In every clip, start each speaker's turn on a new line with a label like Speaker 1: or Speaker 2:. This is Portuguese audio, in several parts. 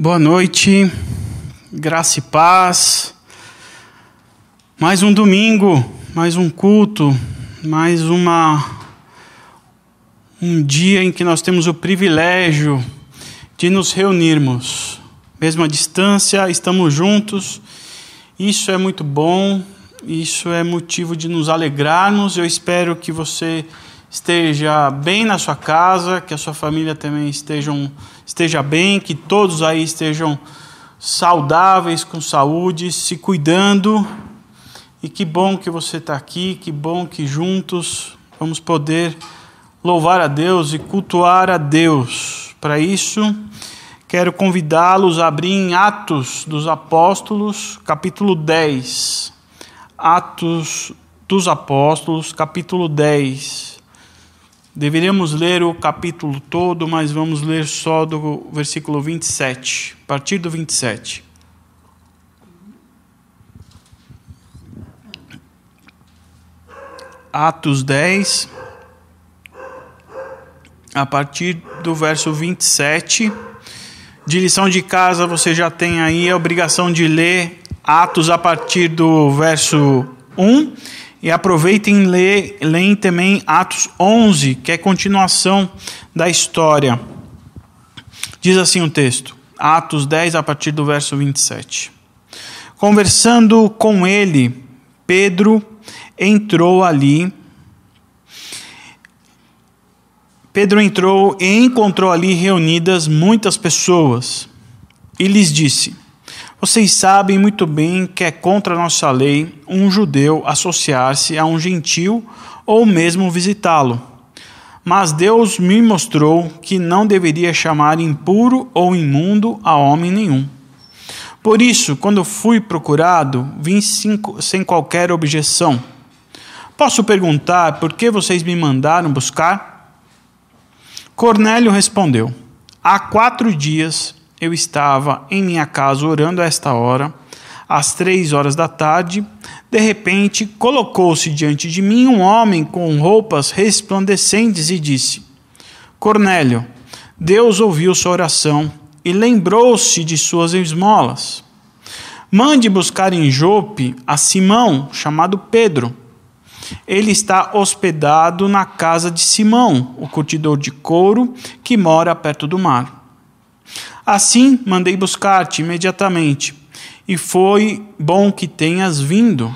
Speaker 1: Boa noite, graça e paz. Mais um domingo, mais um culto, mais uma um dia em que nós temos o privilégio de nos reunirmos. Mesmo à distância, estamos juntos. Isso é muito bom, isso é motivo de nos alegrarmos. Eu espero que você esteja bem na sua casa, que a sua família também estejam, esteja bem, que todos aí estejam saudáveis, com saúde, se cuidando. E que bom que você está aqui, que bom que juntos vamos poder louvar a Deus e cultuar a Deus. Para isso, quero convidá-los a abrir em Atos dos Apóstolos, capítulo 10. Atos dos Apóstolos, capítulo 10. Deveríamos ler o capítulo todo, mas vamos ler só do versículo 27, a partir do 27. Atos 10, a partir do verso 27. De lição de casa, você já tem aí a obrigação de ler Atos a partir do verso 1 e aproveitem e leem também Atos 11, que é continuação da história. Diz assim o texto, Atos 10, a partir do verso 27. Conversando com ele, Pedro entrou ali. Pedro entrou e encontrou ali reunidas muitas pessoas e lhes disse: vocês sabem muito bem que é contra a nossa lei um judeu associar-se a um gentil ou mesmo visitá-lo. Mas Deus me mostrou que não deveria chamar impuro ou imundo a homem nenhum. Por isso, quando fui procurado, vim sem qualquer objeção. Posso perguntar por que vocês me mandaram buscar? Cornélio respondeu: Há quatro dias eu estava em minha casa orando a esta hora, às três horas da tarde. De repente, colocou-se diante de mim um homem com roupas resplandecentes e disse: Cornélio, Deus ouviu sua oração e lembrou-se de suas esmolas. Mande buscar em Jope a Simão, chamado Pedro. Ele está hospedado na casa de Simão, o curtidor de couro, que mora perto do mar. Assim mandei buscar-te imediatamente, e foi bom que tenhas vindo.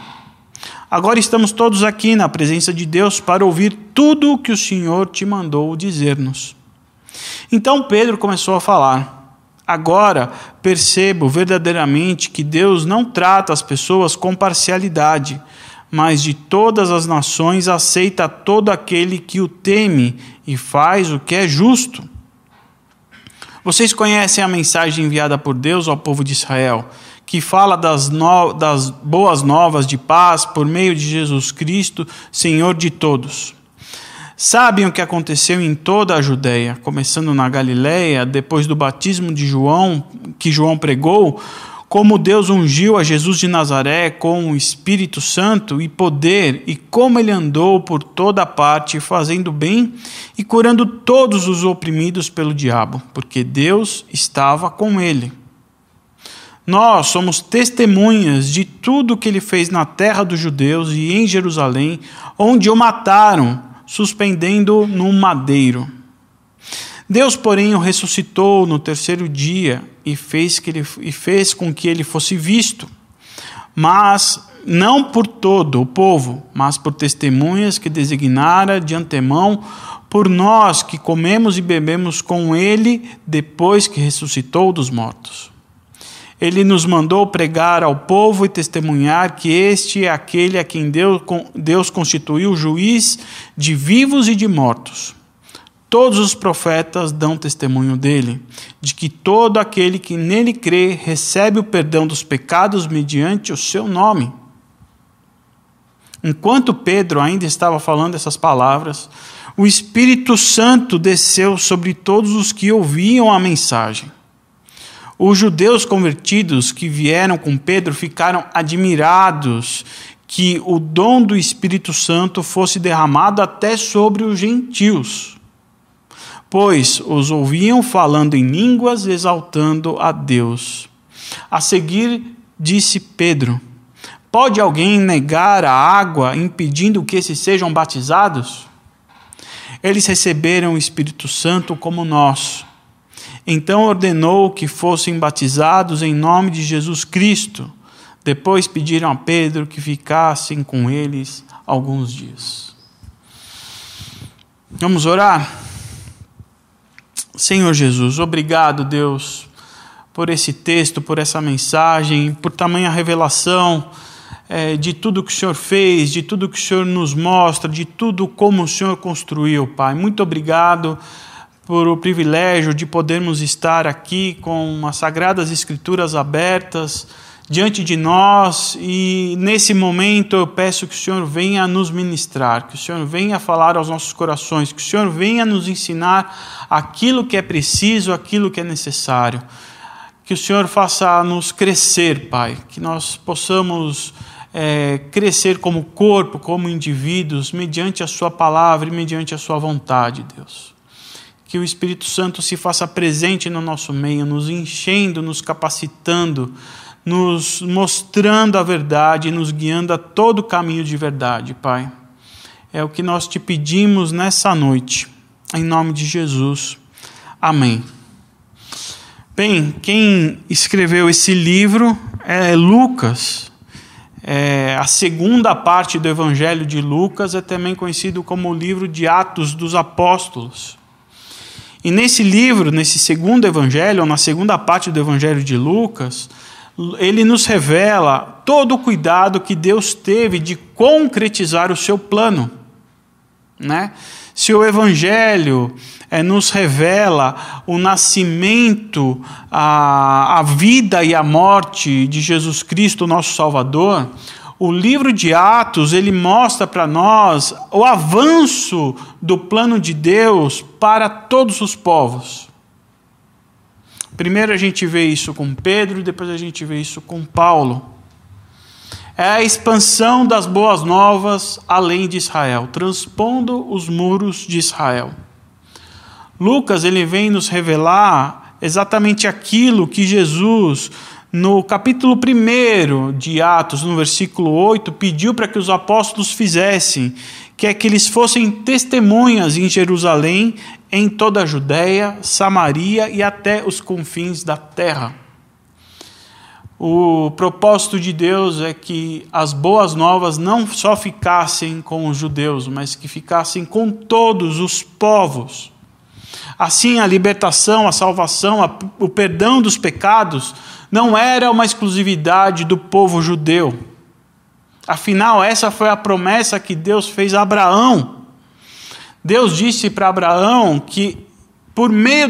Speaker 1: Agora estamos todos aqui na presença de Deus para ouvir tudo o que o Senhor te mandou dizer-nos. Então Pedro começou a falar. Agora percebo verdadeiramente que Deus não trata as pessoas com parcialidade, mas de todas as nações aceita todo aquele que o teme e faz o que é justo. Vocês conhecem a mensagem enviada por Deus ao povo de Israel, que fala das, no... das boas novas de paz por meio de Jesus Cristo, Senhor de todos. Sabem o que aconteceu em toda a Judéia, começando na Galiléia, depois do batismo de João, que João pregou, como Deus ungiu a Jesus de Nazaré com o Espírito Santo e poder, e como ele andou por toda parte fazendo bem e curando todos os oprimidos pelo diabo, porque Deus estava com ele. Nós somos testemunhas de tudo que ele fez na terra dos judeus e em Jerusalém, onde o mataram, suspendendo num madeiro. Deus, porém, o ressuscitou no terceiro dia e fez, que ele, e fez com que ele fosse visto, mas não por todo o povo, mas por testemunhas que designara de antemão por nós que comemos e bebemos com ele depois que ressuscitou dos mortos. Ele nos mandou pregar ao povo e testemunhar que este é aquele a quem Deus, Deus constituiu juiz de vivos e de mortos. Todos os profetas dão testemunho dele, de que todo aquele que nele crê recebe o perdão dos pecados mediante o seu nome. Enquanto Pedro ainda estava falando essas palavras, o Espírito Santo desceu sobre todos os que ouviam a mensagem. Os judeus convertidos que vieram com Pedro ficaram admirados que o dom do Espírito Santo fosse derramado até sobre os gentios pois os ouviam falando em línguas, exaltando a Deus. A seguir, disse Pedro: Pode alguém negar a água, impedindo que esses sejam batizados? Eles receberam o Espírito Santo como nós. Então ordenou que fossem batizados em nome de Jesus Cristo. Depois pediram a Pedro que ficassem com eles alguns dias. Vamos orar? Senhor Jesus, obrigado, Deus, por esse texto, por essa mensagem, por tamanha revelação é, de tudo que o Senhor fez, de tudo que o Senhor nos mostra, de tudo como o Senhor construiu, Pai. Muito obrigado por o privilégio de podermos estar aqui com as Sagradas Escrituras abertas diante de nós e nesse momento eu peço que o Senhor venha nos ministrar, que o Senhor venha falar aos nossos corações, que o Senhor venha nos ensinar aquilo que é preciso, aquilo que é necessário. Que o Senhor faça nos crescer, Pai, que nós possamos é, crescer como corpo, como indivíduos, mediante a Sua palavra e mediante a Sua vontade, Deus. Que o Espírito Santo se faça presente no nosso meio, nos enchendo, nos capacitando, nos mostrando a verdade, nos guiando a todo o caminho de verdade, Pai. É o que nós te pedimos nessa noite, em nome de Jesus. Amém. Bem, quem escreveu esse livro é Lucas. É, a segunda parte do Evangelho de Lucas é também conhecido como o livro de Atos dos Apóstolos. E nesse livro, nesse segundo evangelho, ou na segunda parte do Evangelho de Lucas, ele nos revela todo o cuidado que Deus teve de concretizar o seu plano. Né? Se o Evangelho é, nos revela o nascimento, a, a vida e a morte de Jesus Cristo, nosso Salvador, o livro de Atos ele mostra para nós o avanço do plano de Deus para todos os povos. Primeiro a gente vê isso com Pedro depois a gente vê isso com Paulo. É a expansão das boas novas além de Israel, transpondo os muros de Israel. Lucas ele vem nos revelar exatamente aquilo que Jesus, no capítulo 1 de Atos, no versículo 8, pediu para que os apóstolos fizessem, que é que eles fossem testemunhas em Jerusalém, em toda a Judéia, Samaria e até os confins da terra. O propósito de Deus é que as boas novas não só ficassem com os judeus, mas que ficassem com todos os povos. Assim, a libertação, a salvação, o perdão dos pecados não era uma exclusividade do povo judeu. Afinal, essa foi a promessa que Deus fez a Abraão. Deus disse para Abraão que, por meio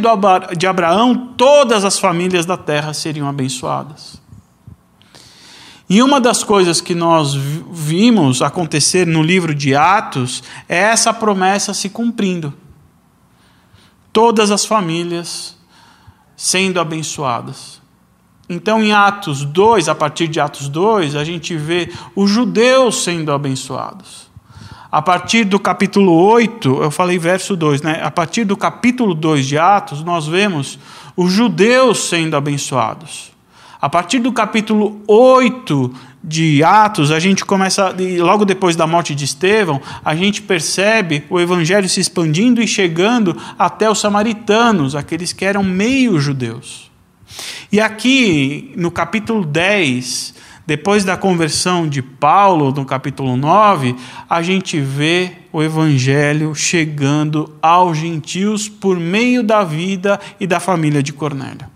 Speaker 1: de Abraão, todas as famílias da terra seriam abençoadas. E uma das coisas que nós vimos acontecer no livro de Atos é essa promessa se cumprindo. Todas as famílias sendo abençoadas. Então, em Atos 2, a partir de Atos 2, a gente vê os judeus sendo abençoados. A partir do capítulo 8, eu falei verso 2, né? A partir do capítulo 2 de Atos, nós vemos os judeus sendo abençoados. A partir do capítulo 8 de Atos, a gente começa, logo depois da morte de Estevão, a gente percebe o evangelho se expandindo e chegando até os samaritanos, aqueles que eram meio judeus. E aqui, no capítulo 10, depois da conversão de Paulo, no capítulo 9, a gente vê o evangelho chegando aos gentios por meio da vida e da família de Cornélio.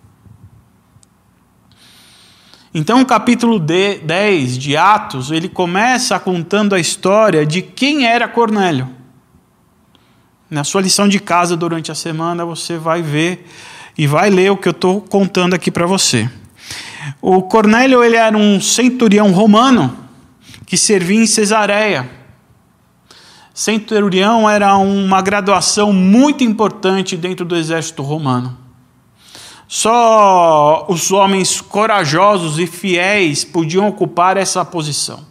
Speaker 1: Então, o capítulo 10 de Atos, ele começa contando a história de quem era Cornélio. Na sua lição de casa durante a semana, você vai ver e vai ler o que eu estou contando aqui para você. O Cornélio ele era um centurião romano que servia em Cesareia. Centurião era uma graduação muito importante dentro do exército romano. Só os homens corajosos e fiéis podiam ocupar essa posição.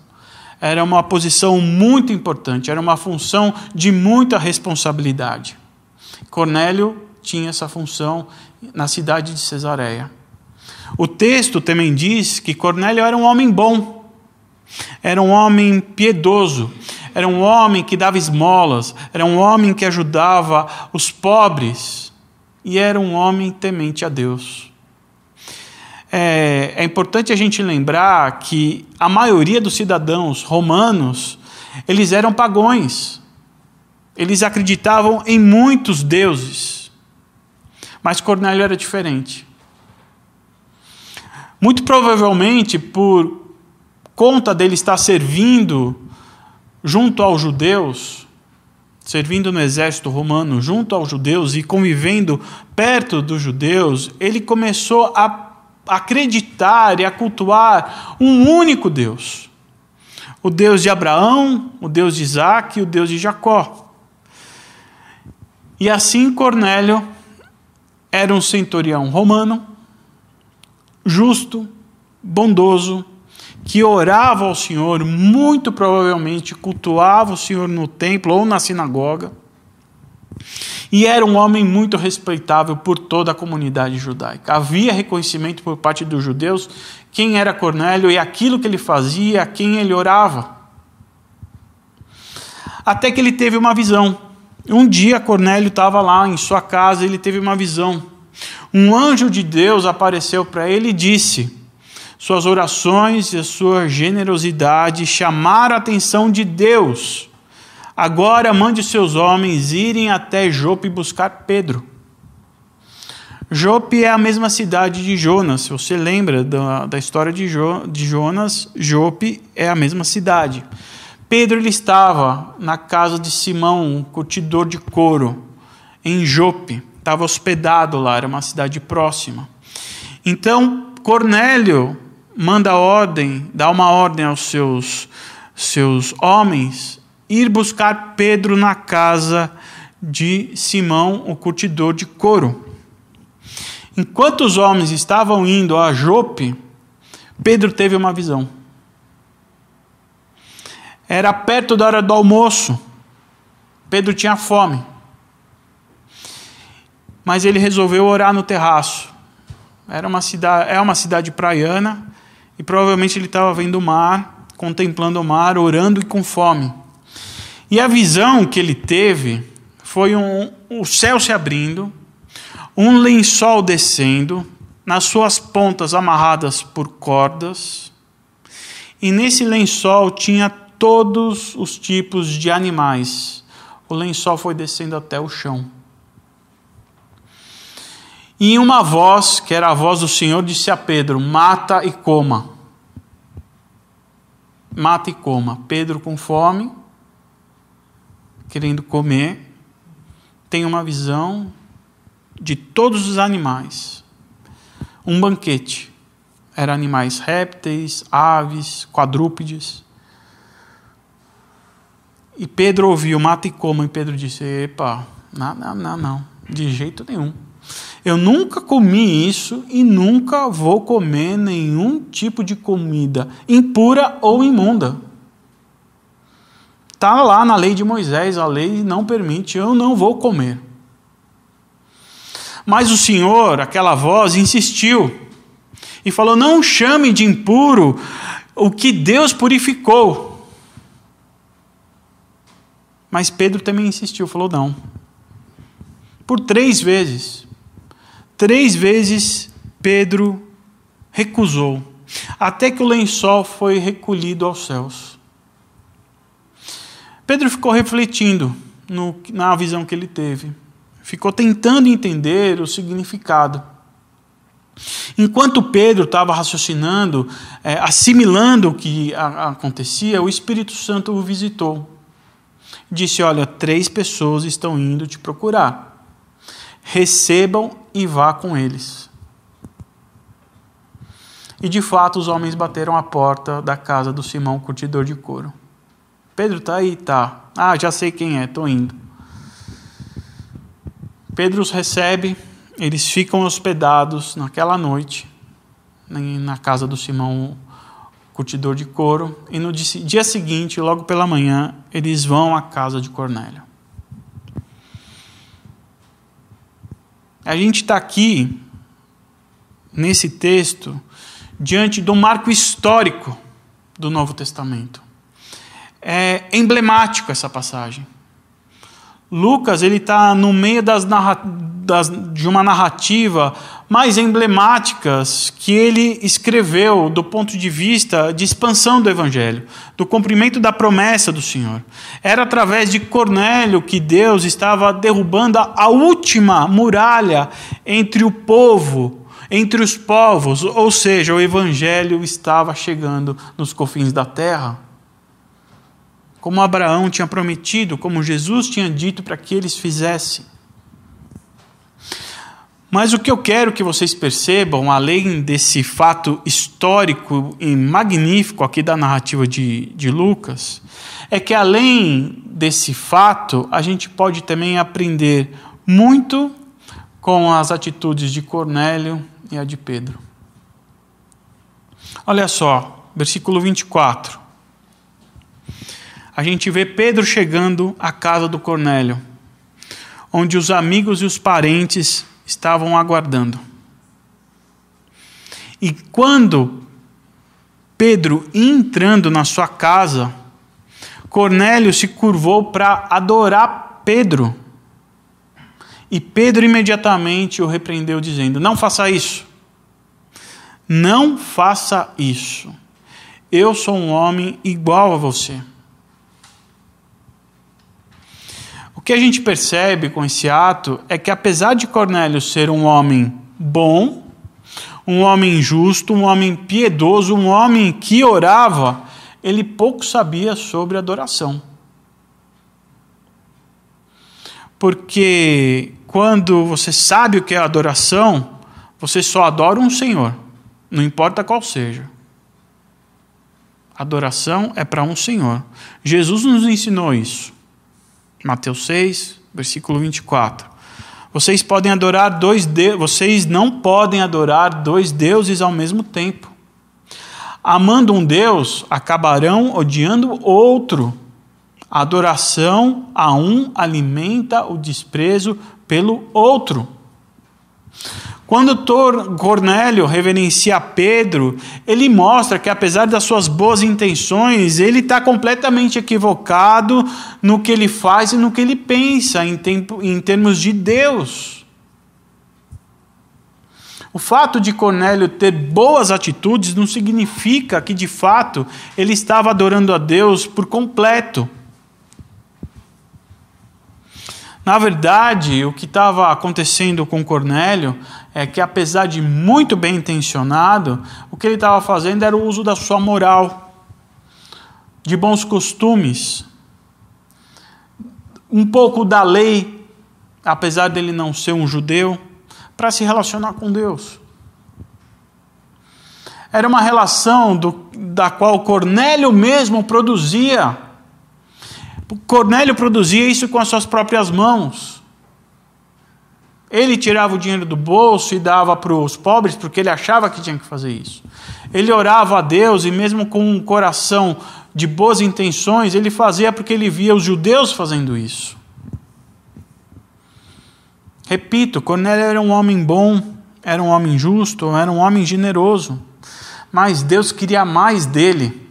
Speaker 1: Era uma posição muito importante, era uma função de muita responsabilidade. Cornélio tinha essa função na cidade de Cesareia. O texto também diz que Cornélio era um homem bom, era um homem piedoso, era um homem que dava esmolas, era um homem que ajudava os pobres e era um homem temente a Deus. É, é importante a gente lembrar que a maioria dos cidadãos romanos eles eram pagões, eles acreditavam em muitos deuses, mas Cornélio era diferente. Muito provavelmente por conta dele estar servindo junto aos judeus, servindo no exército romano junto aos judeus e convivendo perto dos judeus, ele começou a acreditar e a cultuar um único Deus. O Deus de Abraão, o Deus de Isaac e o Deus de Jacó. E assim Cornélio era um centurião romano justo, bondoso, que orava ao Senhor, muito provavelmente cultuava o Senhor no templo ou na sinagoga, e era um homem muito respeitável por toda a comunidade judaica. Havia reconhecimento por parte dos judeus quem era Cornélio e aquilo que ele fazia, a quem ele orava. Até que ele teve uma visão. Um dia Cornélio estava lá em sua casa, ele teve uma visão um anjo de Deus apareceu para ele e disse: Suas orações e sua generosidade chamaram a atenção de Deus. Agora mande seus homens irem até Jope buscar Pedro. Jope é a mesma cidade de Jonas. Se você lembra da, da história de, jo, de Jonas, Jope é a mesma cidade. Pedro ele estava na casa de Simão, um curtidor de couro, em Jope estava hospedado lá, era uma cidade próxima. Então, Cornélio manda ordem, dá uma ordem aos seus, seus homens ir buscar Pedro na casa de Simão, o curtidor de couro. Enquanto os homens estavam indo a Jope, Pedro teve uma visão. Era perto da hora do almoço. Pedro tinha fome mas ele resolveu orar no terraço. Era uma cidade, é uma cidade praiana e provavelmente ele estava vendo o mar, contemplando o mar, orando e com fome. E a visão que ele teve foi um, o céu se abrindo, um lençol descendo, nas suas pontas amarradas por cordas, e nesse lençol tinha todos os tipos de animais. O lençol foi descendo até o chão. E uma voz, que era a voz do Senhor, disse a Pedro: Mata e coma. Mata e coma. Pedro, com fome, querendo comer, tem uma visão de todos os animais. Um banquete. Eram animais répteis, aves, quadrúpedes. E Pedro ouviu, mata e coma. E Pedro disse: Epa, não, não, não, não, de jeito nenhum. Eu nunca comi isso e nunca vou comer nenhum tipo de comida impura ou imunda. Está lá na lei de Moisés, a lei não permite, eu não vou comer. Mas o Senhor, aquela voz, insistiu e falou: Não chame de impuro o que Deus purificou. Mas Pedro também insistiu, falou: Não. Por três vezes. Três vezes Pedro recusou, até que o lençol foi recolhido aos céus. Pedro ficou refletindo no, na visão que ele teve, ficou tentando entender o significado. Enquanto Pedro estava raciocinando, é, assimilando o que a, acontecia, o Espírito Santo o visitou. Disse: Olha, três pessoas estão indo te procurar recebam e vá com eles. E de fato os homens bateram a porta da casa do Simão, curtidor de couro. Pedro está aí? Tá. Ah, já sei quem é, estou indo. Pedro os recebe, eles ficam hospedados naquela noite na casa do Simão, curtidor de couro, e no dia seguinte, logo pela manhã, eles vão à casa de Cornélio. A gente está aqui, nesse texto, diante um marco histórico do Novo Testamento. É emblemático essa passagem. Lucas ele está no meio das, das, de uma narrativa mais emblemáticas que ele escreveu do ponto de vista de expansão do Evangelho, do cumprimento da promessa do Senhor. Era através de Cornélio que Deus estava derrubando a última muralha entre o povo, entre os povos, ou seja, o Evangelho estava chegando nos confins da terra como Abraão tinha prometido, como Jesus tinha dito para que eles fizessem. Mas o que eu quero que vocês percebam, além desse fato histórico e magnífico aqui da narrativa de, de Lucas, é que além desse fato, a gente pode também aprender muito com as atitudes de Cornélio e a de Pedro. Olha só, versículo 24 a gente vê Pedro chegando à casa do Cornélio, onde os amigos e os parentes estavam aguardando. E quando Pedro entrando na sua casa, Cornélio se curvou para adorar Pedro. E Pedro imediatamente o repreendeu, dizendo: Não faça isso. Não faça isso. Eu sou um homem igual a você. Que a gente percebe com esse ato é que, apesar de Cornélio ser um homem bom, um homem justo, um homem piedoso, um homem que orava, ele pouco sabia sobre adoração. Porque quando você sabe o que é adoração, você só adora um Senhor, não importa qual seja. Adoração é para um Senhor. Jesus nos ensinou isso. Mateus 6, versículo 24. Vocês podem adorar dois de... vocês não podem adorar dois deuses ao mesmo tempo. Amando um Deus, acabarão odiando outro. A adoração a um alimenta o desprezo pelo outro. Quando Cornélio reverencia Pedro, ele mostra que, apesar das suas boas intenções, ele está completamente equivocado no que ele faz e no que ele pensa em, tempo, em termos de Deus. O fato de Cornélio ter boas atitudes não significa que, de fato, ele estava adorando a Deus por completo. Na verdade, o que estava acontecendo com Cornélio é que, apesar de muito bem intencionado, o que ele estava fazendo era o uso da sua moral, de bons costumes, um pouco da lei, apesar dele não ser um judeu, para se relacionar com Deus. Era uma relação do, da qual Cornélio mesmo produzia Cornélio produzia isso com as suas próprias mãos. Ele tirava o dinheiro do bolso e dava para os pobres porque ele achava que tinha que fazer isso. Ele orava a Deus e, mesmo com um coração de boas intenções, ele fazia porque ele via os judeus fazendo isso. Repito, Cornélio era um homem bom, era um homem justo, era um homem generoso, mas Deus queria mais dele.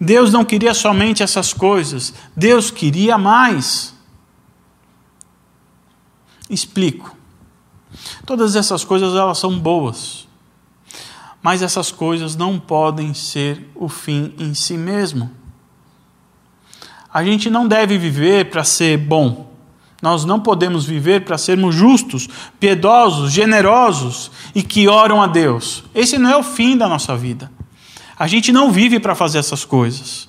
Speaker 1: Deus não queria somente essas coisas, Deus queria mais. Explico. Todas essas coisas elas são boas, mas essas coisas não podem ser o fim em si mesmo. A gente não deve viver para ser bom. Nós não podemos viver para sermos justos, piedosos, generosos e que oram a Deus. Esse não é o fim da nossa vida. A gente não vive para fazer essas coisas.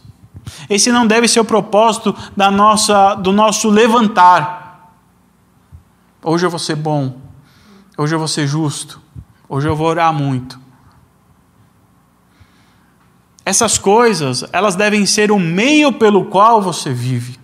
Speaker 1: Esse não deve ser o propósito da nossa, do nosso levantar. Hoje eu vou ser bom. Hoje eu vou ser justo. Hoje eu vou orar muito. Essas coisas, elas devem ser o meio pelo qual você vive.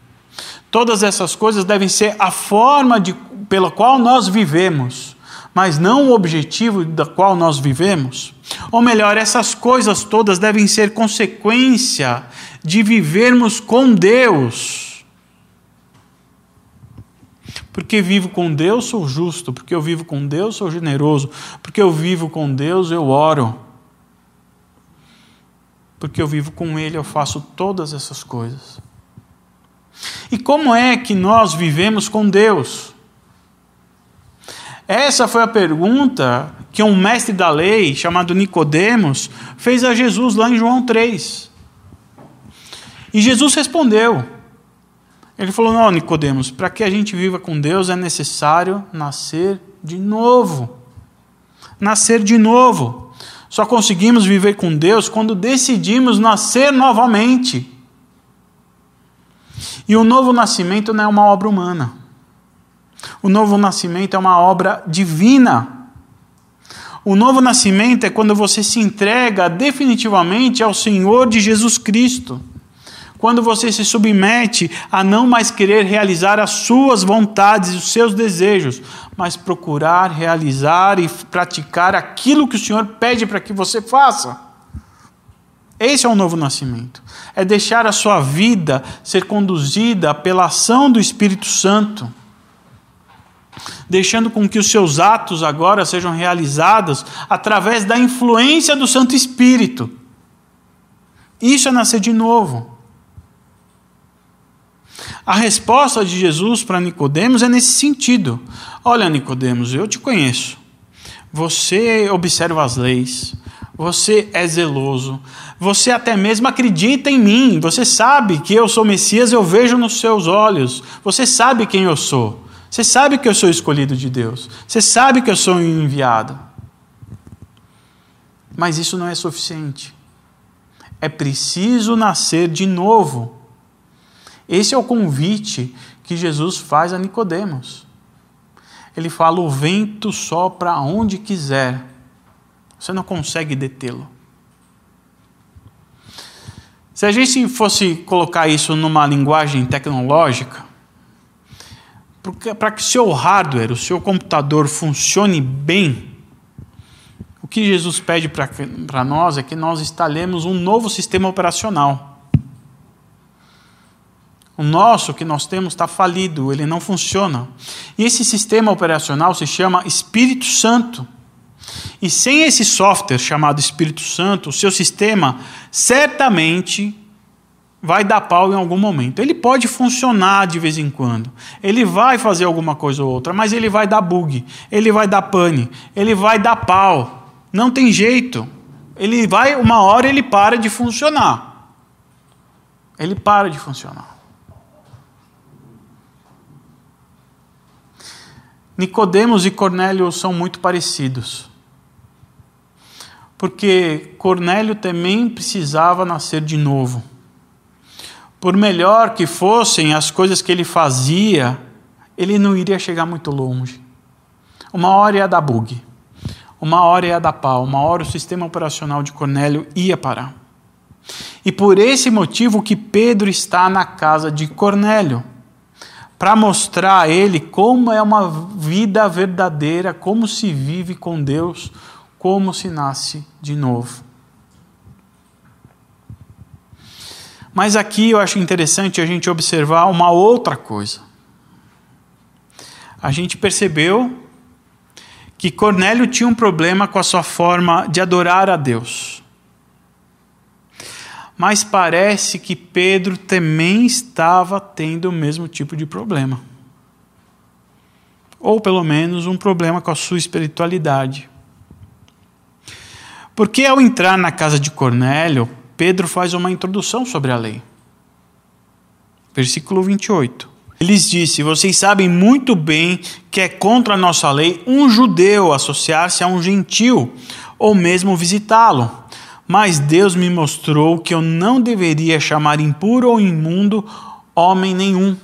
Speaker 1: Todas essas coisas devem ser a forma de, pela qual nós vivemos mas não o objetivo da qual nós vivemos? Ou melhor, essas coisas todas devem ser consequência de vivermos com Deus. Porque vivo com Deus, sou justo. Porque eu vivo com Deus, sou generoso. Porque eu vivo com Deus, eu oro. Porque eu vivo com Ele, eu faço todas essas coisas. E como é que nós vivemos com Deus? Essa foi a pergunta que um mestre da lei, chamado Nicodemos, fez a Jesus lá em João 3. E Jesus respondeu. Ele falou: "Não, Nicodemos, para que a gente viva com Deus é necessário nascer de novo. Nascer de novo. Só conseguimos viver com Deus quando decidimos nascer novamente. E o novo nascimento não é uma obra humana. O novo nascimento é uma obra divina. O novo nascimento é quando você se entrega definitivamente ao Senhor de Jesus Cristo. Quando você se submete a não mais querer realizar as suas vontades e os seus desejos, mas procurar realizar e praticar aquilo que o Senhor pede para que você faça. Esse é o novo nascimento. É deixar a sua vida ser conduzida pela ação do Espírito Santo. Deixando com que os seus atos agora sejam realizados através da influência do Santo Espírito. Isso é nascer de novo. A resposta de Jesus para Nicodemos é nesse sentido. Olha, Nicodemos, eu te conheço. Você observa as leis, você é zeloso, você até mesmo acredita em mim, você sabe que eu sou Messias, eu vejo nos seus olhos, você sabe quem eu sou, você sabe que eu sou escolhido de Deus, você sabe que eu sou enviado. Mas isso não é suficiente. É preciso nascer de novo. Esse é o convite que Jesus faz a Nicodemos. Ele fala: "O vento sopra onde quiser, você não consegue detê-lo. Se a gente fosse colocar isso numa linguagem tecnológica, para que o seu hardware, o seu computador funcione bem, o que Jesus pede para nós é que nós instalemos um novo sistema operacional. O nosso que nós temos está falido, ele não funciona. E esse sistema operacional se chama Espírito Santo. E sem esse software chamado Espírito Santo, o seu sistema certamente vai dar pau em algum momento. Ele pode funcionar de vez em quando. Ele vai fazer alguma coisa ou outra, mas ele vai dar bug, ele vai dar pane, ele vai dar pau. Não tem jeito. Ele vai, uma hora ele para de funcionar. Ele para de funcionar. Nicodemos e Cornélio são muito parecidos porque Cornélio também precisava nascer de novo. Por melhor que fossem as coisas que ele fazia, ele não iria chegar muito longe. Uma hora ia dar bug, uma hora ia dar pau, uma hora o sistema operacional de Cornélio ia parar. E por esse motivo que Pedro está na casa de Cornélio, para mostrar a ele como é uma vida verdadeira, como se vive com Deus, como se nasce de novo. Mas aqui eu acho interessante a gente observar uma outra coisa. A gente percebeu que Cornélio tinha um problema com a sua forma de adorar a Deus. Mas parece que Pedro também estava tendo o mesmo tipo de problema. Ou pelo menos um problema com a sua espiritualidade. Porque ao entrar na casa de Cornélio, Pedro faz uma introdução sobre a lei. Versículo 28. Eles disse: Vocês sabem muito bem que é contra a nossa lei um judeu associar-se a um gentil ou mesmo visitá-lo. Mas Deus me mostrou que eu não deveria chamar impuro ou imundo homem nenhum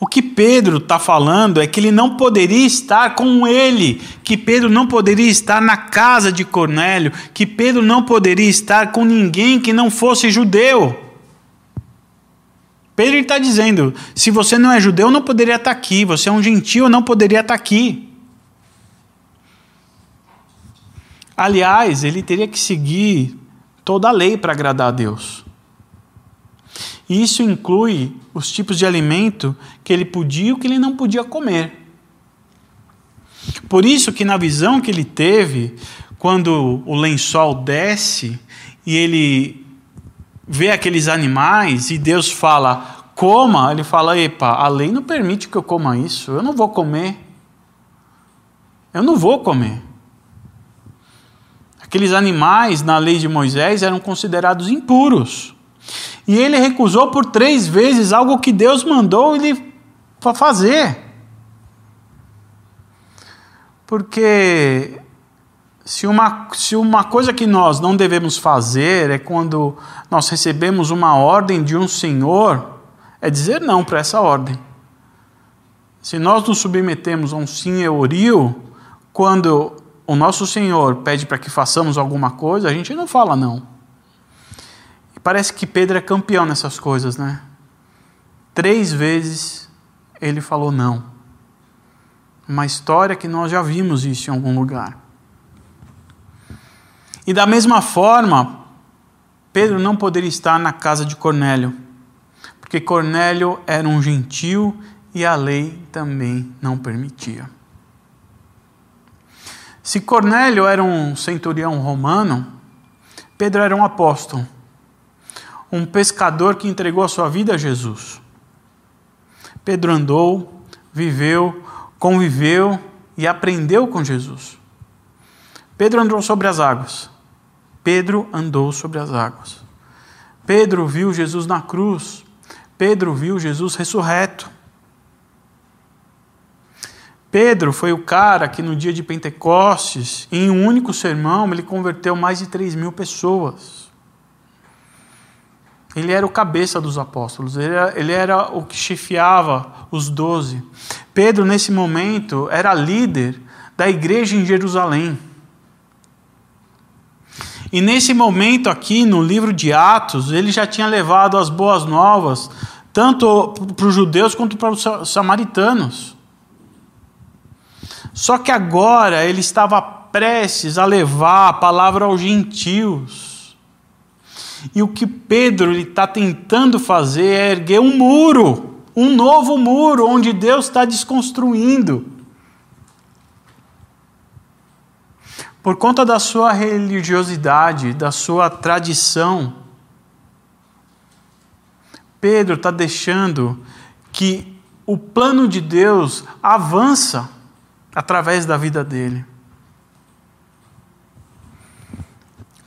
Speaker 1: o que Pedro está falando é que ele não poderia estar com ele, que Pedro não poderia estar na casa de Cornélio, que Pedro não poderia estar com ninguém que não fosse judeu. Pedro está dizendo: se você não é judeu, não poderia estar aqui, você é um gentil, não poderia estar aqui. Aliás, ele teria que seguir toda a lei para agradar a Deus. E isso inclui os tipos de alimento que ele podia e o que ele não podia comer. Por isso que na visão que ele teve, quando o lençol desce e ele vê aqueles animais e Deus fala, coma, ele fala, epa, a lei não permite que eu coma isso, eu não vou comer. Eu não vou comer. Aqueles animais na lei de Moisés eram considerados impuros. E ele recusou por três vezes algo que Deus mandou ele fazer. Porque se uma, se uma coisa que nós não devemos fazer é quando nós recebemos uma ordem de um Senhor, é dizer não para essa ordem. Se nós nos submetemos a um senhorio, quando o nosso Senhor pede para que façamos alguma coisa, a gente não fala não. E parece que Pedro é campeão nessas coisas, né? Três vezes ele falou não. Uma história que nós já vimos isso em algum lugar. E da mesma forma, Pedro não poderia estar na casa de Cornélio, porque Cornélio era um gentil e a lei também não permitia. Se Cornélio era um centurião romano, Pedro era um apóstolo, um pescador que entregou a sua vida a Jesus. Pedro andou, viveu conviveu e aprendeu com Jesus. Pedro andou sobre as águas. Pedro andou sobre as águas. Pedro viu Jesus na cruz. Pedro viu Jesus ressurreto. Pedro foi o cara que no dia de Pentecostes, em um único sermão, ele converteu mais de 3 mil pessoas. Ele era o cabeça dos apóstolos, ele era, ele era o que chefiava os doze. Pedro, nesse momento, era líder da igreja em Jerusalém. E nesse momento aqui, no livro de Atos, ele já tinha levado as boas novas, tanto para os judeus quanto para os samaritanos. Só que agora ele estava prestes a levar a palavra aos gentios. E o que Pedro está tentando fazer é erguer um muro um novo muro onde Deus está desconstruindo. Por conta da sua religiosidade, da sua tradição, Pedro está deixando que o plano de Deus avança através da vida dele.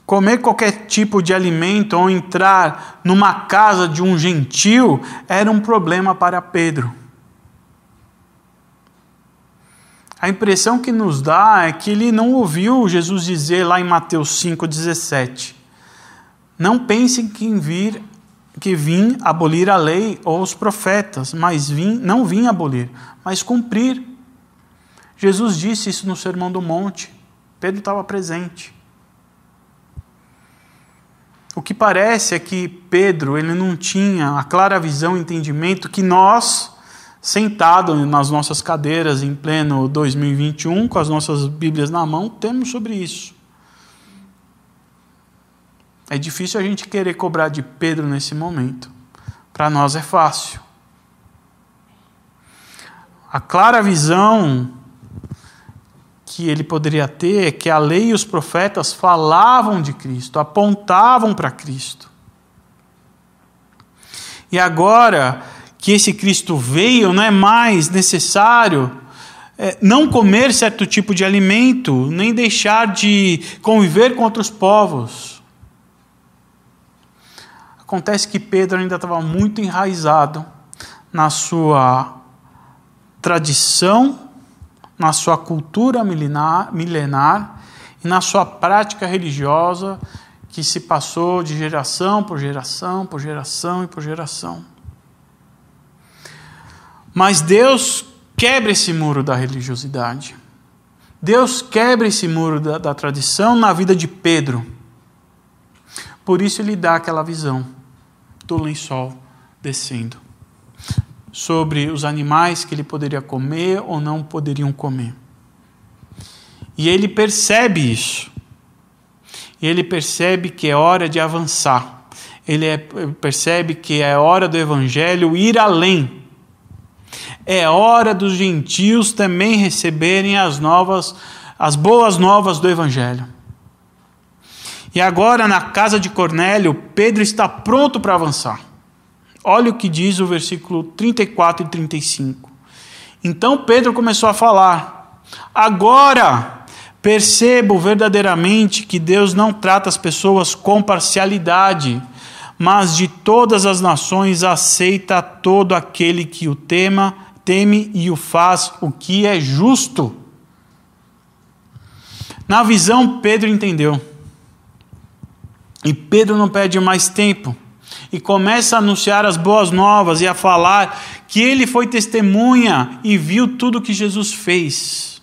Speaker 1: Comer qualquer tipo de alimento ou entrar numa casa de um gentil era um problema para Pedro. A impressão que nos dá é que ele não ouviu Jesus dizer lá em Mateus 5,17: Não pensem que vir que vim abolir a lei ou os profetas, mas vim, não vim abolir, mas cumprir. Jesus disse isso no Sermão do Monte. Pedro estava presente. O que parece é que Pedro ele não tinha a clara visão entendimento que nós, sentados nas nossas cadeiras em pleno 2021, com as nossas Bíblias na mão, temos sobre isso. É difícil a gente querer cobrar de Pedro nesse momento. Para nós é fácil. A clara visão que ele poderia ter é que a lei e os profetas falavam de Cristo, apontavam para Cristo. E agora que esse Cristo veio, não é mais necessário é, não comer certo tipo de alimento, nem deixar de conviver com outros povos. Acontece que Pedro ainda estava muito enraizado na sua tradição na sua cultura milenar, milenar e na sua prática religiosa que se passou de geração por geração, por geração e por geração. Mas Deus quebra esse muro da religiosidade. Deus quebra esse muro da, da tradição na vida de Pedro. Por isso ele dá aquela visão do lençol descendo sobre os animais que ele poderia comer ou não poderiam comer. E ele percebe isso. E ele percebe que é hora de avançar. ele é, percebe que é hora do evangelho ir além. É hora dos gentios também receberem as novas, as boas novas do evangelho. E agora, na casa de Cornélio, Pedro está pronto para avançar. Olha o que diz o versículo 34 e 35. Então Pedro começou a falar: Agora percebo verdadeiramente que Deus não trata as pessoas com parcialidade, mas de todas as nações aceita todo aquele que o tema, teme e o faz o que é justo. Na visão, Pedro entendeu. E Pedro não perde mais tempo e começa a anunciar as boas novas e a falar que ele foi testemunha e viu tudo que Jesus fez.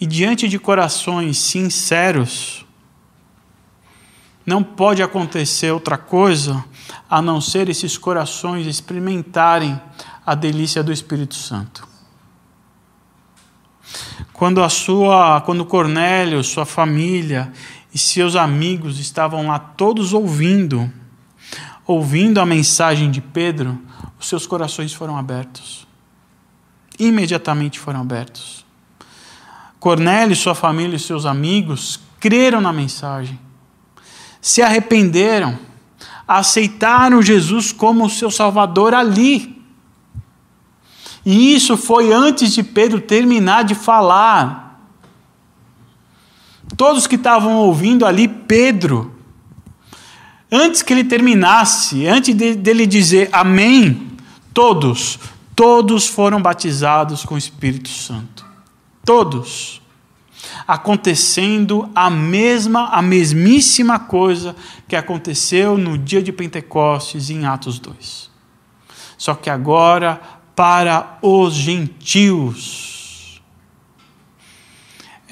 Speaker 1: E diante de corações sinceros, não pode acontecer outra coisa a não ser esses corações experimentarem a delícia do Espírito Santo. Quando a sua, quando Cornélio, sua família e seus amigos estavam lá todos ouvindo, ouvindo a mensagem de Pedro, os seus corações foram abertos. Imediatamente foram abertos. Cornélio, sua família e seus amigos creram na mensagem, se arrependeram, aceitaram Jesus como seu Salvador ali. E isso foi antes de Pedro terminar de falar. Todos que estavam ouvindo ali, Pedro, antes que ele terminasse, antes de, dele dizer amém, todos, todos foram batizados com o Espírito Santo. Todos. Acontecendo a mesma, a mesmíssima coisa que aconteceu no dia de Pentecostes em Atos 2. Só que agora para os gentios.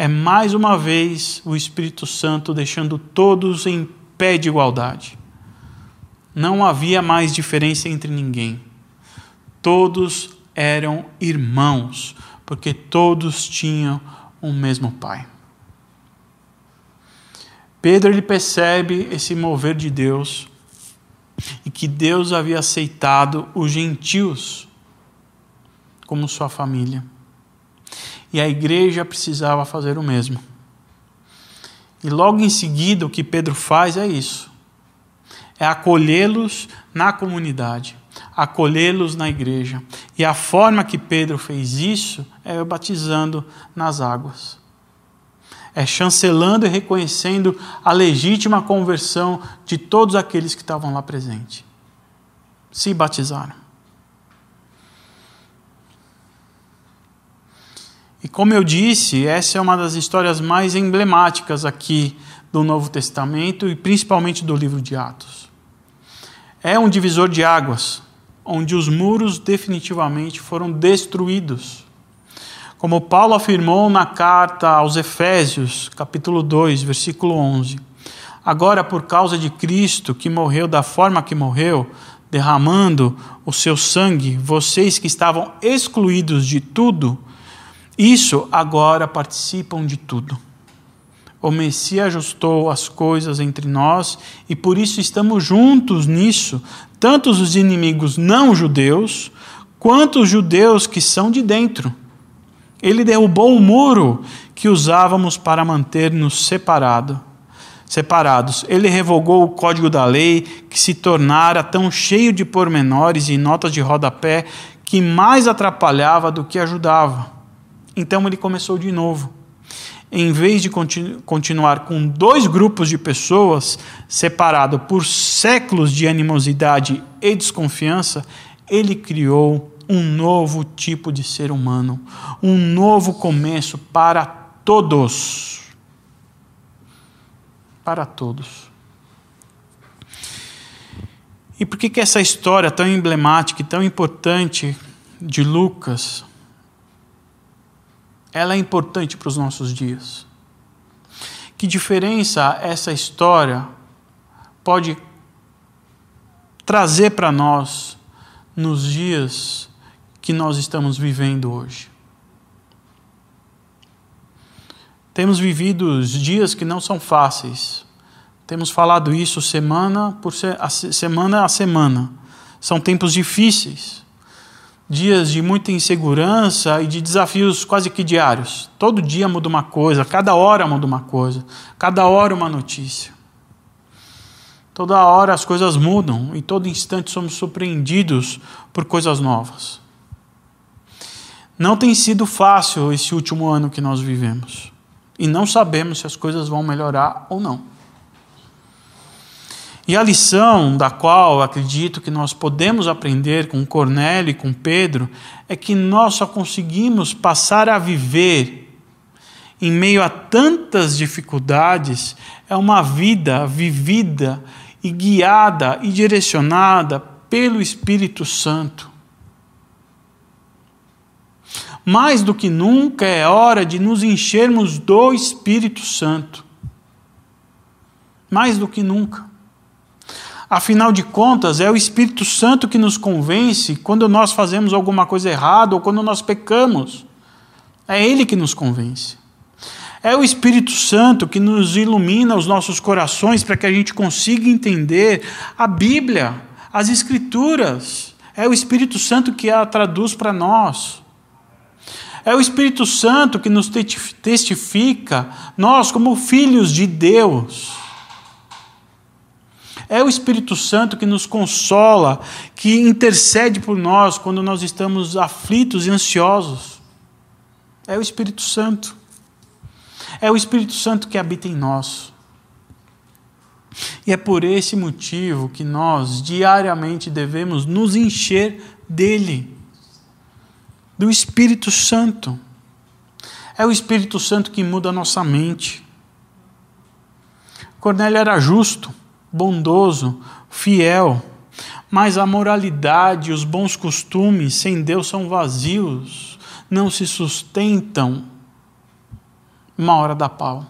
Speaker 1: É mais uma vez o Espírito Santo deixando todos em pé de igualdade. Não havia mais diferença entre ninguém. Todos eram irmãos, porque todos tinham o mesmo Pai. Pedro ele percebe esse mover de Deus e que Deus havia aceitado os gentios como sua família. E a igreja precisava fazer o mesmo. E logo em seguida, o que Pedro faz é isso: é acolhê-los na comunidade, acolhê-los na igreja. E a forma que Pedro fez isso é batizando nas águas. É chancelando e reconhecendo a legítima conversão de todos aqueles que estavam lá presentes. Se batizaram. E como eu disse, essa é uma das histórias mais emblemáticas aqui do Novo Testamento e principalmente do livro de Atos. É um divisor de águas, onde os muros definitivamente foram destruídos. Como Paulo afirmou na carta aos Efésios, capítulo 2, versículo 11: Agora, por causa de Cristo, que morreu da forma que morreu, derramando o seu sangue, vocês que estavam excluídos de tudo, isso agora participam de tudo. O Messias ajustou as coisas entre nós e por isso estamos juntos nisso, tanto os inimigos não judeus, quanto os judeus que são de dentro. Ele derrubou o muro que usávamos para manter-nos separado, separados. Ele revogou o código da lei que se tornara tão cheio de pormenores e notas de rodapé que mais atrapalhava do que ajudava. Então ele começou de novo. Em vez de continu continuar com dois grupos de pessoas separados por séculos de animosidade e desconfiança, ele criou um novo tipo de ser humano, um novo começo para todos. Para todos. E por que, que essa história tão emblemática e tão importante de Lucas ela é importante para os nossos dias. Que diferença essa história pode trazer para nós nos dias que nós estamos vivendo hoje? Temos vivido dias que não são fáceis. Temos falado isso semana por se, a, semana a semana. São tempos difíceis, dias de muita insegurança e de desafios quase que diários. Todo dia muda uma coisa, cada hora muda uma coisa, cada hora uma notícia. Toda hora as coisas mudam e todo instante somos surpreendidos por coisas novas. Não tem sido fácil esse último ano que nós vivemos. E não sabemos se as coisas vão melhorar ou não. E a lição da qual acredito que nós podemos aprender com Cornélio e com Pedro é que nós só conseguimos passar a viver em meio a tantas dificuldades é uma vida vivida e guiada e direcionada pelo Espírito Santo. Mais do que nunca é hora de nos enchermos do Espírito Santo. Mais do que nunca. Afinal de contas, é o Espírito Santo que nos convence quando nós fazemos alguma coisa errada ou quando nós pecamos. É Ele que nos convence. É o Espírito Santo que nos ilumina os nossos corações para que a gente consiga entender a Bíblia, as Escrituras. É o Espírito Santo que a traduz para nós. É o Espírito Santo que nos testifica, nós, como filhos de Deus. É o Espírito Santo que nos consola, que intercede por nós quando nós estamos aflitos e ansiosos. É o Espírito Santo. É o Espírito Santo que habita em nós. E é por esse motivo que nós diariamente devemos nos encher dele, do Espírito Santo. É o Espírito Santo que muda a nossa mente. Cornélio era justo, bondoso, fiel, mas a moralidade e os bons costumes sem Deus são vazios, não se sustentam uma hora da pau.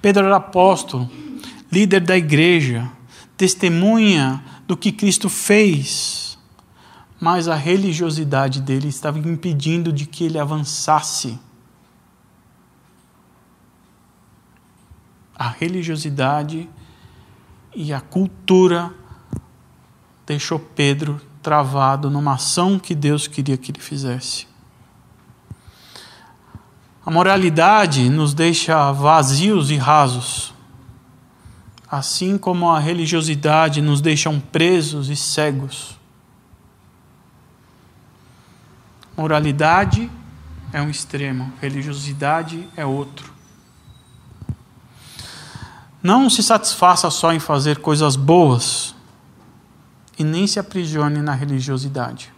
Speaker 1: Pedro era apóstolo, líder da igreja, testemunha do que Cristo fez, mas a religiosidade dele estava impedindo de que ele avançasse. A religiosidade e a cultura deixou Pedro travado numa ação que Deus queria que ele fizesse. A moralidade nos deixa vazios e rasos, assim como a religiosidade nos deixa presos e cegos. Moralidade é um extremo, religiosidade é outro. Não se satisfaça só em fazer coisas boas e nem se aprisione na religiosidade.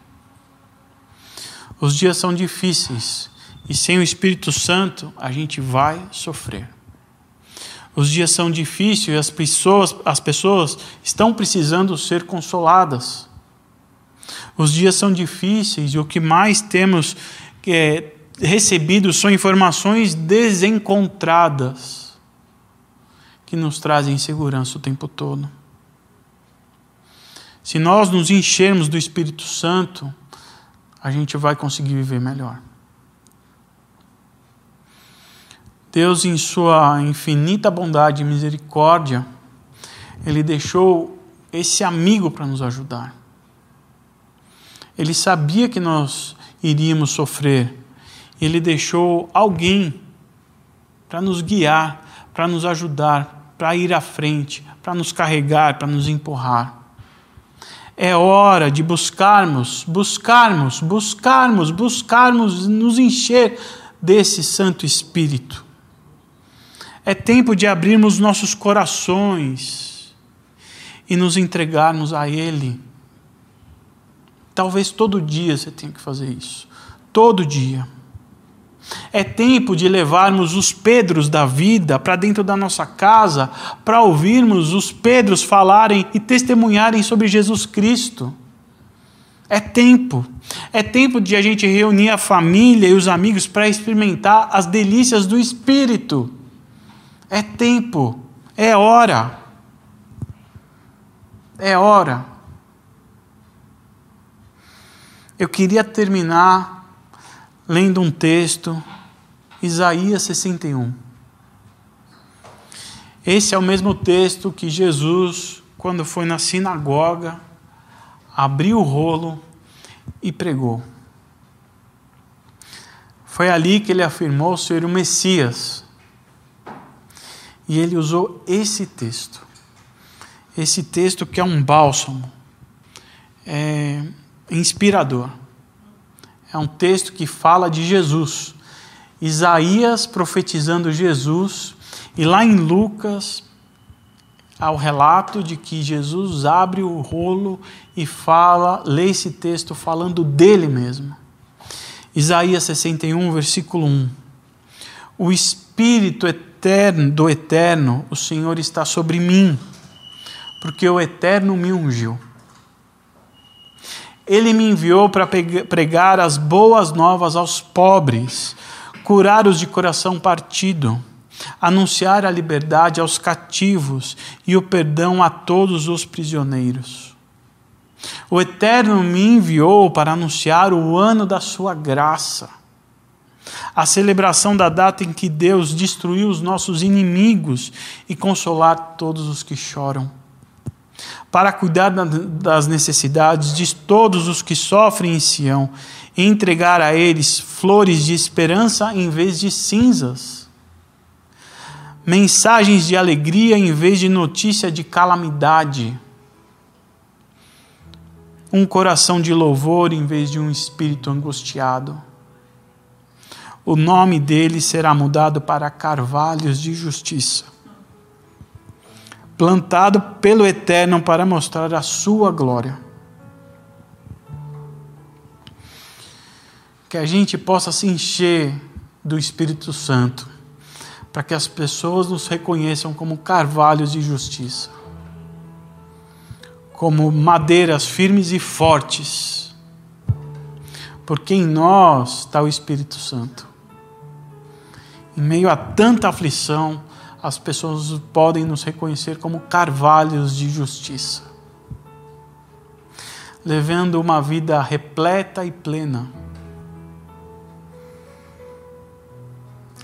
Speaker 1: Os dias são difíceis e sem o Espírito Santo, a gente vai sofrer. Os dias são difíceis e as pessoas, as pessoas estão precisando ser consoladas. Os dias são difíceis e o que mais temos é, recebido são informações desencontradas que nos trazem insegurança o tempo todo. Se nós nos enchermos do Espírito Santo, a gente vai conseguir viver melhor. Deus, em sua infinita bondade e misericórdia, Ele deixou esse amigo para nos ajudar. Ele sabia que nós iríamos sofrer. Ele deixou alguém para nos guiar, para nos ajudar, para ir à frente, para nos carregar, para nos empurrar. É hora de buscarmos, buscarmos, buscarmos, buscarmos nos encher desse Santo Espírito. É tempo de abrirmos nossos corações e nos entregarmos a Ele. Talvez todo dia você tenha que fazer isso. Todo dia. É tempo de levarmos os Pedros da vida para dentro da nossa casa, para ouvirmos os Pedros falarem e testemunharem sobre Jesus Cristo. É tempo. É tempo de a gente reunir a família e os amigos para experimentar as delícias do Espírito. É tempo, é hora. É hora. Eu queria terminar lendo um texto Isaías 61. Esse é o mesmo texto que Jesus, quando foi na sinagoga, abriu o rolo e pregou. Foi ali que ele afirmou ser o Messias. E ele usou esse texto. Esse texto que é um bálsamo. É inspirador. É um texto que fala de Jesus. Isaías profetizando Jesus. E lá em Lucas, há o relato de que Jesus abre o rolo e fala, lê esse texto falando dele mesmo. Isaías 61, versículo 1. O Espírito eterno do Eterno, o Senhor está sobre mim, porque o Eterno me ungiu. Ele me enviou para pregar as boas novas aos pobres, curar os de coração partido, anunciar a liberdade aos cativos e o perdão a todos os prisioneiros. O Eterno me enviou para anunciar o ano da sua graça, a celebração da data em que Deus destruiu os nossos inimigos e consolar todos os que choram, para cuidar das necessidades de todos os que sofrem em Sião e entregar a eles flores de esperança em vez de cinzas, mensagens de alegria em vez de notícia de calamidade. Um coração de louvor em vez de um espírito angustiado. O nome dele será mudado para carvalhos de justiça, plantado pelo Eterno para mostrar a sua glória. Que a gente possa se encher do Espírito Santo, para que as pessoas nos reconheçam como carvalhos de justiça como madeiras firmes e fortes, porque em nós está o Espírito Santo. Em meio a tanta aflição, as pessoas podem nos reconhecer como carvalhos de justiça, levando uma vida repleta e plena.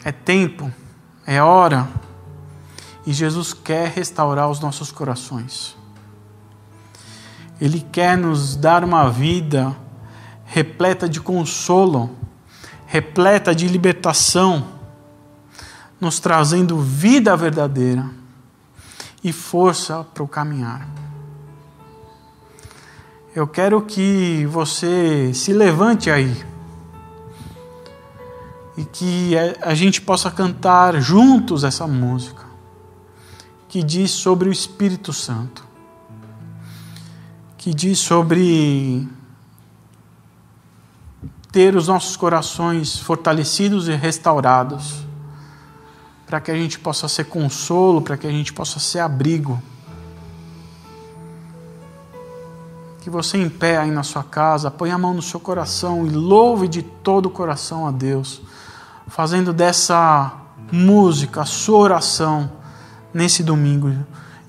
Speaker 1: É tempo, é hora, e Jesus quer restaurar os nossos corações. Ele quer nos dar uma vida repleta de consolo, repleta de libertação, nos trazendo vida verdadeira e força para o caminhar. Eu quero que você se levante aí e que a gente possa cantar juntos essa música que diz sobre o Espírito Santo que diz sobre ter os nossos corações fortalecidos e restaurados, para que a gente possa ser consolo, para que a gente possa ser abrigo. Que você em pé aí na sua casa, põe a mão no seu coração e louve de todo o coração a Deus, fazendo dessa música a sua oração nesse domingo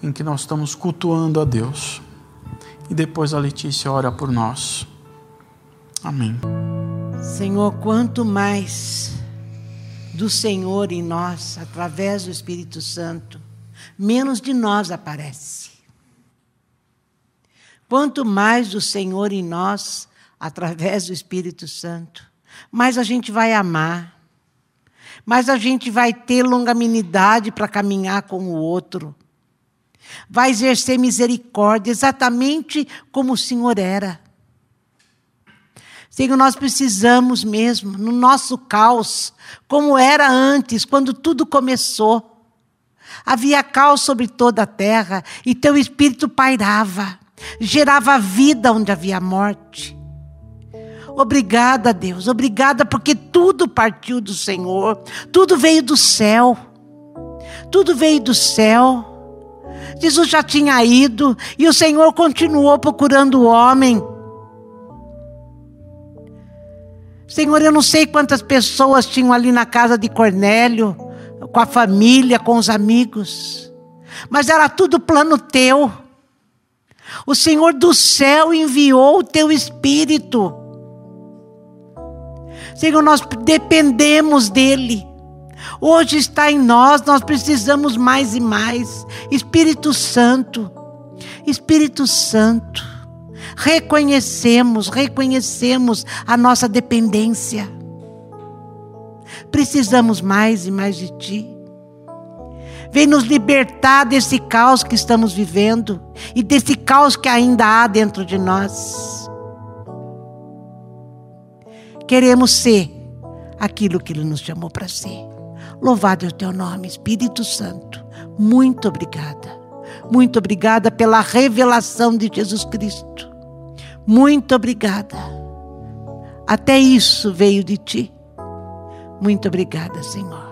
Speaker 1: em que nós estamos cultuando a Deus e depois a Letícia ora por nós. Amém.
Speaker 2: Senhor, quanto mais do Senhor em nós, através do Espírito Santo, menos de nós aparece. Quanto mais do Senhor em nós, através do Espírito Santo, mais a gente vai amar, mais a gente vai ter longanimidade para caminhar com o outro vai exercer misericórdia, exatamente como o Senhor era. Senhor, nós precisamos mesmo, no nosso caos, como era antes, quando tudo começou. Havia caos sobre toda a terra e teu espírito pairava, gerava vida onde havia morte. Obrigada, Deus, obrigada porque tudo partiu do Senhor, tudo veio do céu. Tudo veio do céu. Jesus já tinha ido e o Senhor continuou procurando o homem. Senhor, eu não sei quantas pessoas tinham ali na casa de Cornélio, com a família, com os amigos, mas era tudo plano teu. O Senhor do céu enviou o teu espírito. Senhor, nós dependemos dele. Hoje está em nós, nós precisamos mais e mais. Espírito Santo, Espírito Santo, reconhecemos, reconhecemos a nossa dependência. Precisamos mais e mais de Ti. Vem nos libertar desse caos que estamos vivendo e desse caos que ainda há dentro de nós. Queremos ser aquilo que Ele nos chamou para ser. Louvado é o Teu nome, Espírito Santo. Muito obrigada. Muito obrigada pela revelação de Jesus Cristo. Muito obrigada. Até isso veio de Ti. Muito obrigada, Senhor.